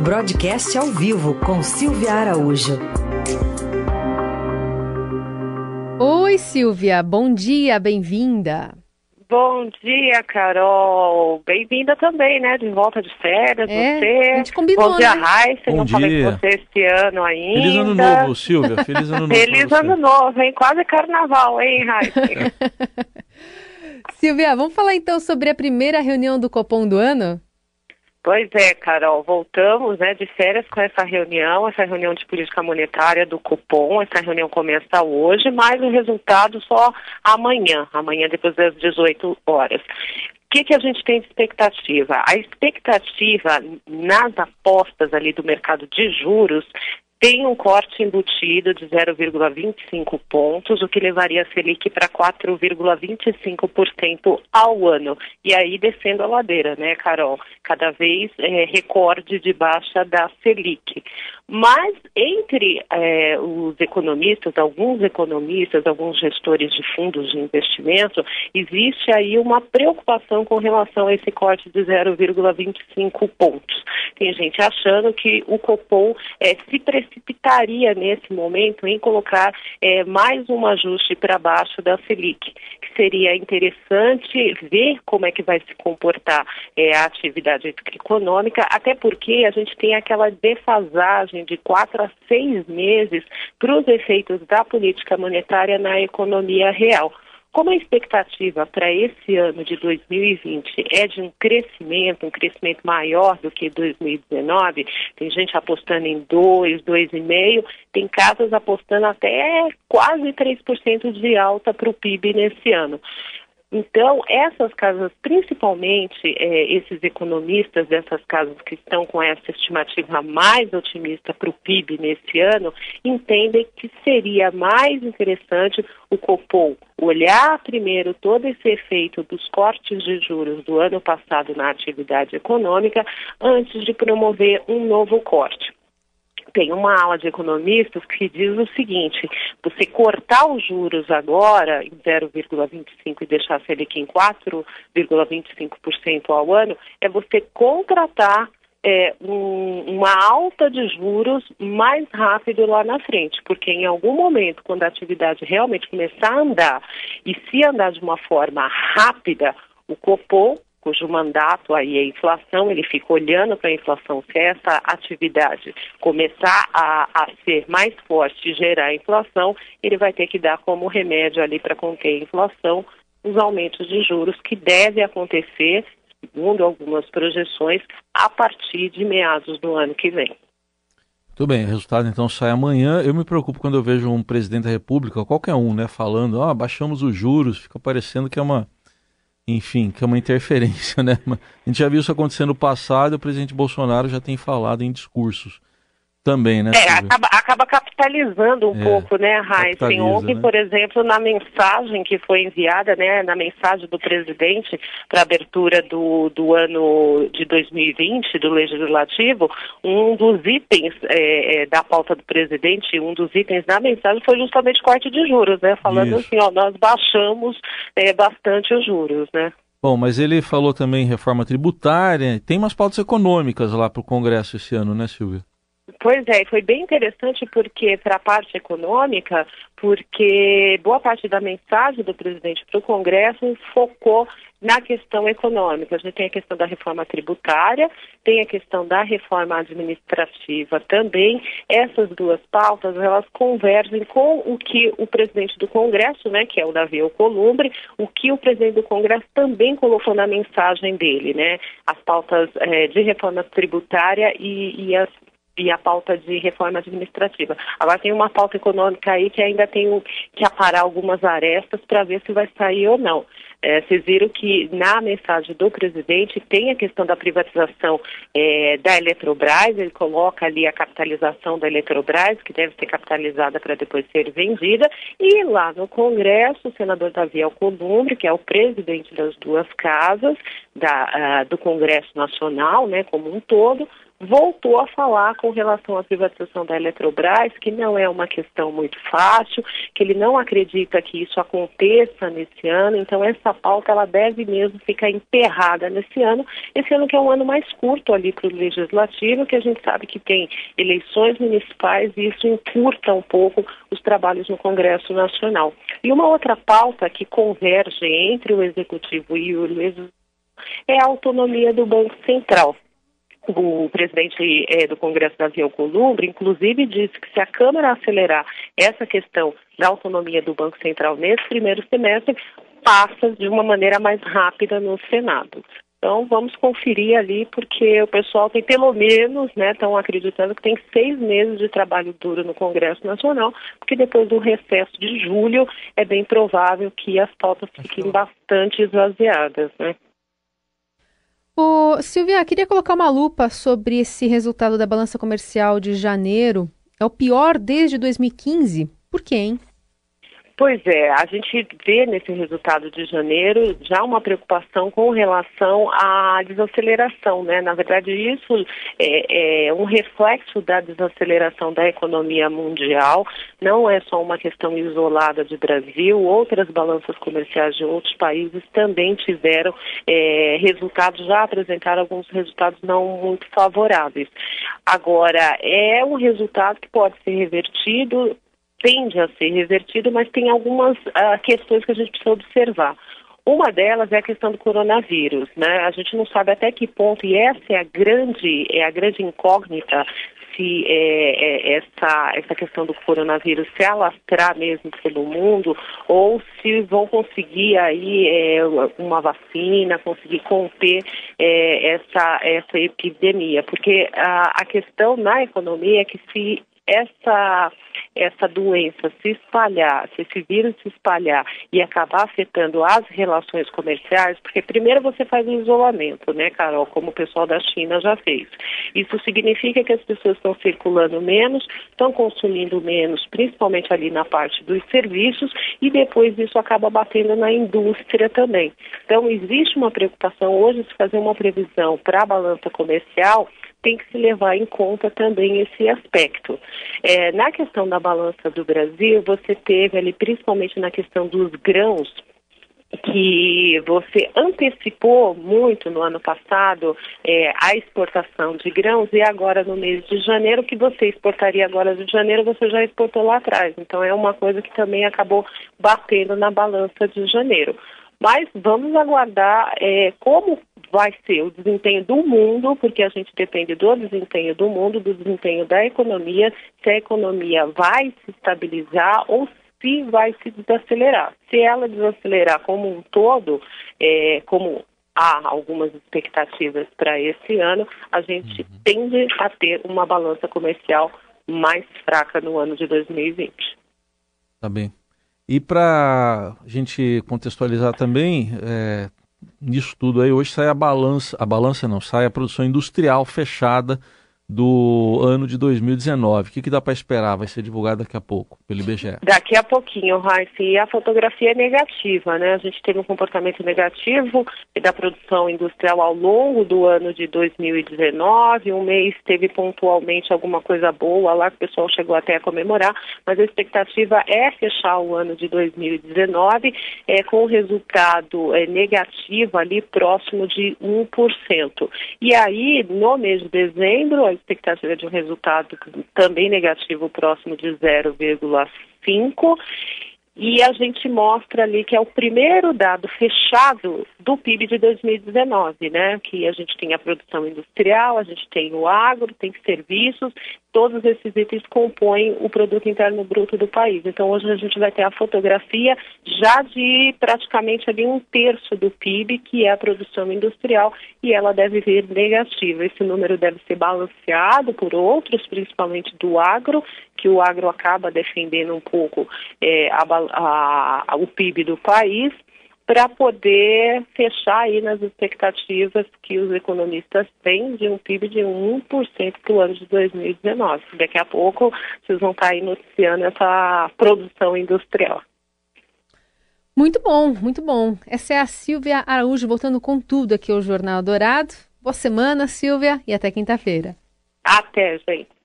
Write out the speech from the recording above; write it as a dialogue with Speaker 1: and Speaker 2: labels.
Speaker 1: Broadcast ao vivo com Silvia Araújo.
Speaker 2: Oi, Silvia. Bom dia, bem-vinda.
Speaker 3: Bom dia, Carol. Bem-vinda também, né? De volta de férias,
Speaker 2: É,
Speaker 3: você.
Speaker 2: a gente combinou,
Speaker 3: Bom dia,
Speaker 2: né?
Speaker 3: Raíssa.
Speaker 4: Bom
Speaker 3: Não falei
Speaker 4: dia.
Speaker 3: com você este ano ainda.
Speaker 4: Feliz ano novo, Silvia. Feliz ano novo.
Speaker 3: Feliz ano novo, hein? Quase carnaval, hein, Raíssa?
Speaker 2: Silvia, vamos falar então sobre a primeira reunião do Copom do ano?
Speaker 3: Pois é, Carol, voltamos né, de férias com essa reunião, essa reunião de política monetária do Copom. Essa reunião começa hoje, mas o resultado só amanhã, amanhã depois das 18 horas. O que, que a gente tem de expectativa? A expectativa nas apostas ali do mercado de juros tem um corte embutido de 0,25 pontos, o que levaria a Selic para 4,25% ao ano. E aí descendo a ladeira, né, Carol? Cada vez é, recorde de baixa da Selic. Mas entre é, os economistas, alguns economistas, alguns gestores de fundos de investimento, existe aí uma preocupação com relação a esse corte de 0,25 pontos. Tem gente achando que o Copom é, se precipitaria nesse momento em colocar é, mais um ajuste para baixo da Selic, que seria interessante ver como é que vai se comportar é, a atividade econômica, até porque a gente tem aquela defasagem de quatro a seis meses para os efeitos da política monetária na economia real. Como a expectativa para esse ano de 2020 é de um crescimento, um crescimento maior do que 2019, tem gente apostando em 2, 2,5, tem casas apostando até quase 3% de alta para o PIB nesse ano. Então, essas casas, principalmente eh, esses economistas dessas casas que estão com essa estimativa mais otimista para o PIB nesse ano, entendem que seria mais interessante o Copom olhar primeiro todo esse efeito dos cortes de juros do ano passado na atividade econômica antes de promover um novo corte tem uma aula de economistas que diz o seguinte: você cortar os juros agora em 0,25 e deixar a Selic em 4,25% ao ano, é você contratar é, um, uma alta de juros mais rápido lá na frente, porque em algum momento, quando a atividade realmente começar a andar e se andar de uma forma rápida, o Copom cujo mandato aí é inflação, ele fica olhando para a inflação. Se essa atividade começar a, a ser mais forte e gerar inflação, ele vai ter que dar como remédio ali para conter a inflação os aumentos de juros que deve acontecer, segundo algumas projeções, a partir de meados do ano que vem.
Speaker 4: Muito bem, o resultado então sai amanhã. Eu me preocupo quando eu vejo um presidente da República, qualquer um, né, falando, ah, baixamos os juros, fica parecendo que é uma, enfim, que é uma interferência, né? A gente já viu isso acontecer no passado, o presidente Bolsonaro já tem falado em discursos também, né?
Speaker 3: É, acaba, acaba capitalizando um
Speaker 4: É,
Speaker 3: pouco, né,
Speaker 4: capitaliza,
Speaker 3: Ontem,
Speaker 4: né?
Speaker 3: por exemplo, na mensagem que foi enviada, né, na mensagem do presidente para abertura do, do ano de 2020, do Legislativo, um dos itens é, é, da pauta do presidente, um dos itens da mensagem foi justamente corte de juros, né? Falando
Speaker 4: Isso.
Speaker 3: assim, ó, nós baixamos é, bastante os juros, né?
Speaker 4: Bom, mas ele falou também reforma tributária, tem umas pautas econômicas lá para o Congresso esse ano, né, Silvia?
Speaker 3: Pois é, foi bem interessante porque para a parte econômica, porque boa parte da mensagem do presidente para o Congresso focou na questão econômica. A gente tem a questão da reforma tributária, tem a questão da reforma administrativa também. Essas duas pautas, elas convergem com o que o presidente do Congresso, né, que é o Davi Alcolumbre, o que o presidente do Congresso também colocou na mensagem dele, né? As pautas eh, de reforma tributária e, e as e a pauta de reforma administrativa. Agora tem uma pauta econômica aí que ainda tem que aparar algumas arestas para ver se vai sair ou não. É, vocês viram que na mensagem do presidente tem a questão da privatização é, da Eletrobras, ele coloca ali a capitalização da Eletrobras, que deve ser capitalizada para depois ser vendida, e lá no Congresso, o senador Davi Alcolumbre, que é o presidente das duas casas da, ah, do Congresso Nacional, né, como um todo, voltou a falar com relação à privatização da Eletrobras, que não é uma questão muito fácil, que ele não acredita que isso aconteça nesse ano, então essa pauta ela deve mesmo ficar enterrada nesse ano, esse ano que é um ano mais curto ali para o legislativo, que a gente sabe que tem eleições municipais e isso encurta um pouco os trabalhos no Congresso Nacional. E uma outra pauta que converge entre o executivo e o legislativo é a autonomia do Banco Central o presidente é, do Congresso, Davi Alcolumbre, inclusive disse que se a Câmara acelerar essa questão da autonomia do Banco Central nesse primeiro semestre, passa de uma maneira mais rápida no Senado. Então vamos conferir ali, porque o pessoal tem pelo menos, né, estão acreditando que tem seis meses de trabalho duro no Congresso Nacional, porque depois do recesso de julho é bem provável que as pautas fiquem bastante esvaziadas, né?
Speaker 2: Silvia, queria colocar uma lupa sobre esse resultado da balança comercial de janeiro. É o pior desde 2015. Por quê, hein?
Speaker 3: Pois é, a gente vê nesse resultado de janeiro já uma preocupação com relação à desaceleração, né? Na verdade, isso é, é, um reflexo da desaceleração da economia mundial, não é só uma questão isolada de Brasil, outras balanças comerciais de outros países também tiveram é, resultados, já apresentaram alguns resultados não muito favoráveis. Agora, é um resultado que pode ser revertido tende a ser revertido, mas tem algumas uh, questões que a gente precisa observar. Uma delas é a questão do coronavírus, né? A gente não sabe até que ponto, e essa é a grande, é a grande incógnita, se é, é, essa, essa questão do coronavírus se alastrar mesmo pelo mundo, ou se vão conseguir aí é, uma vacina, conseguir conter é, essa, essa epidemia. Porque a, a questão na economia é que se essa essa doença se espalhar, se esse vírus se espalhar e acabar afetando as relações comerciais, porque primeiro você faz um isolamento, né, Carol, como o pessoal da China já fez. Isso significa que as pessoas estão circulando menos, estão consumindo menos, principalmente ali na parte dos serviços, e depois isso acaba batendo na indústria também. Então, existe uma preocupação hoje de fazer uma previsão para a balança comercial tem que se levar em conta também esse aspecto. É, na questão da balança do Brasil, você teve ali, principalmente na questão dos grãos, que você antecipou muito no ano passado é, a exportação de grãos e agora no mês de janeiro, que você exportaria agora de janeiro, você já exportou lá atrás. Então é uma coisa que também acabou batendo na balança de janeiro. Mas vamos aguardar é, como vai ser o desempenho do mundo, porque a gente depende do desempenho do mundo, do desempenho da economia, se a economia vai se estabilizar ou se vai se desacelerar. Se ela desacelerar como um todo, é, como há algumas expectativas para esse ano, a gente uhum. tende a ter uma balança comercial mais fraca no ano de 2020.
Speaker 4: Tá bem. E para a gente contextualizar também, é, nisso tudo aí, hoje sai a balança, a balança não, sai a produção industrial fechada do ano de 2019. O que, que dá para esperar? Vai ser divulgado daqui a pouco, pelo IBGE.
Speaker 3: Daqui a pouquinho, Raíssa. E a fotografia é negativa, né? A gente teve um comportamento negativo da produção industrial ao longo do ano de 2019. Um mês teve pontualmente alguma coisa boa lá, que o pessoal chegou até a comemorar, mas a expectativa é fechar o ano de 2019 é, com um resultado é, negativo ali próximo de 1%. E aí, no mês de dezembro, expectativa de um resultado também negativo próximo de 0,5 e a gente mostra ali que é o primeiro dado fechado do PIB de 2019, né? Que a gente tem a produção industrial, a gente tem o agro, tem serviços, todos esses itens compõem o produto interno bruto do país. Então hoje a gente vai ter a fotografia já de praticamente ali um terço do PIB, que é a produção industrial, e ela deve vir negativa. Esse número deve ser balanceado por outros, principalmente do agro, que o agro acaba defendendo um pouco é, a, a, a, o PIB do país, para poder fechar aí nas expectativas que os economistas têm de um PIB de 1% para o ano de 2019. Daqui a pouco vocês vão estar tá aí noticiando essa produção industrial.
Speaker 2: Muito bom, muito bom. Essa é a Silvia Araújo voltando com tudo aqui ao Jornal Dourado. Boa semana, Silvia, e até quinta-feira.
Speaker 3: Até, gente.